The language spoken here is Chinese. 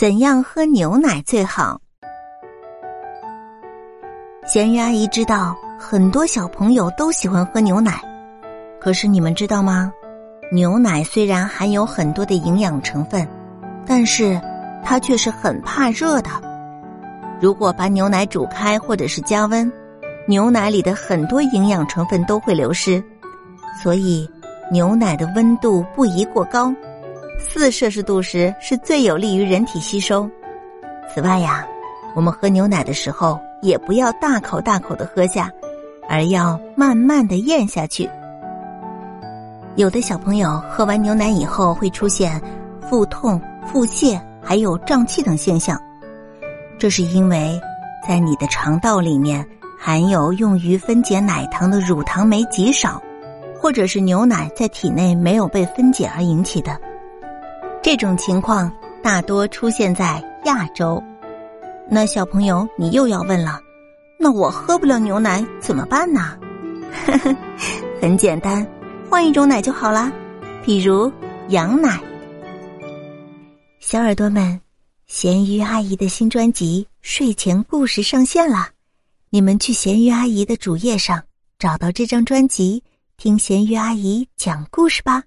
怎样喝牛奶最好？咸鱼阿姨知道很多小朋友都喜欢喝牛奶，可是你们知道吗？牛奶虽然含有很多的营养成分，但是它却是很怕热的。如果把牛奶煮开或者是加温，牛奶里的很多营养成分都会流失，所以牛奶的温度不宜过高。四摄氏度时是最有利于人体吸收。此外呀，我们喝牛奶的时候也不要大口大口的喝下，而要慢慢的咽下去。有的小朋友喝完牛奶以后会出现腹痛、腹泻，还有胀气等现象，这是因为在你的肠道里面含有用于分解奶糖的乳糖酶极少，或者是牛奶在体内没有被分解而引起的。这种情况大多出现在亚洲。那小朋友，你又要问了，那我喝不了牛奶怎么办呢？很简单，换一种奶就好啦，比如羊奶。小耳朵们，咸鱼阿姨的新专辑《睡前故事》上线了，你们去咸鱼阿姨的主页上找到这张专辑，听咸鱼阿姨讲故事吧。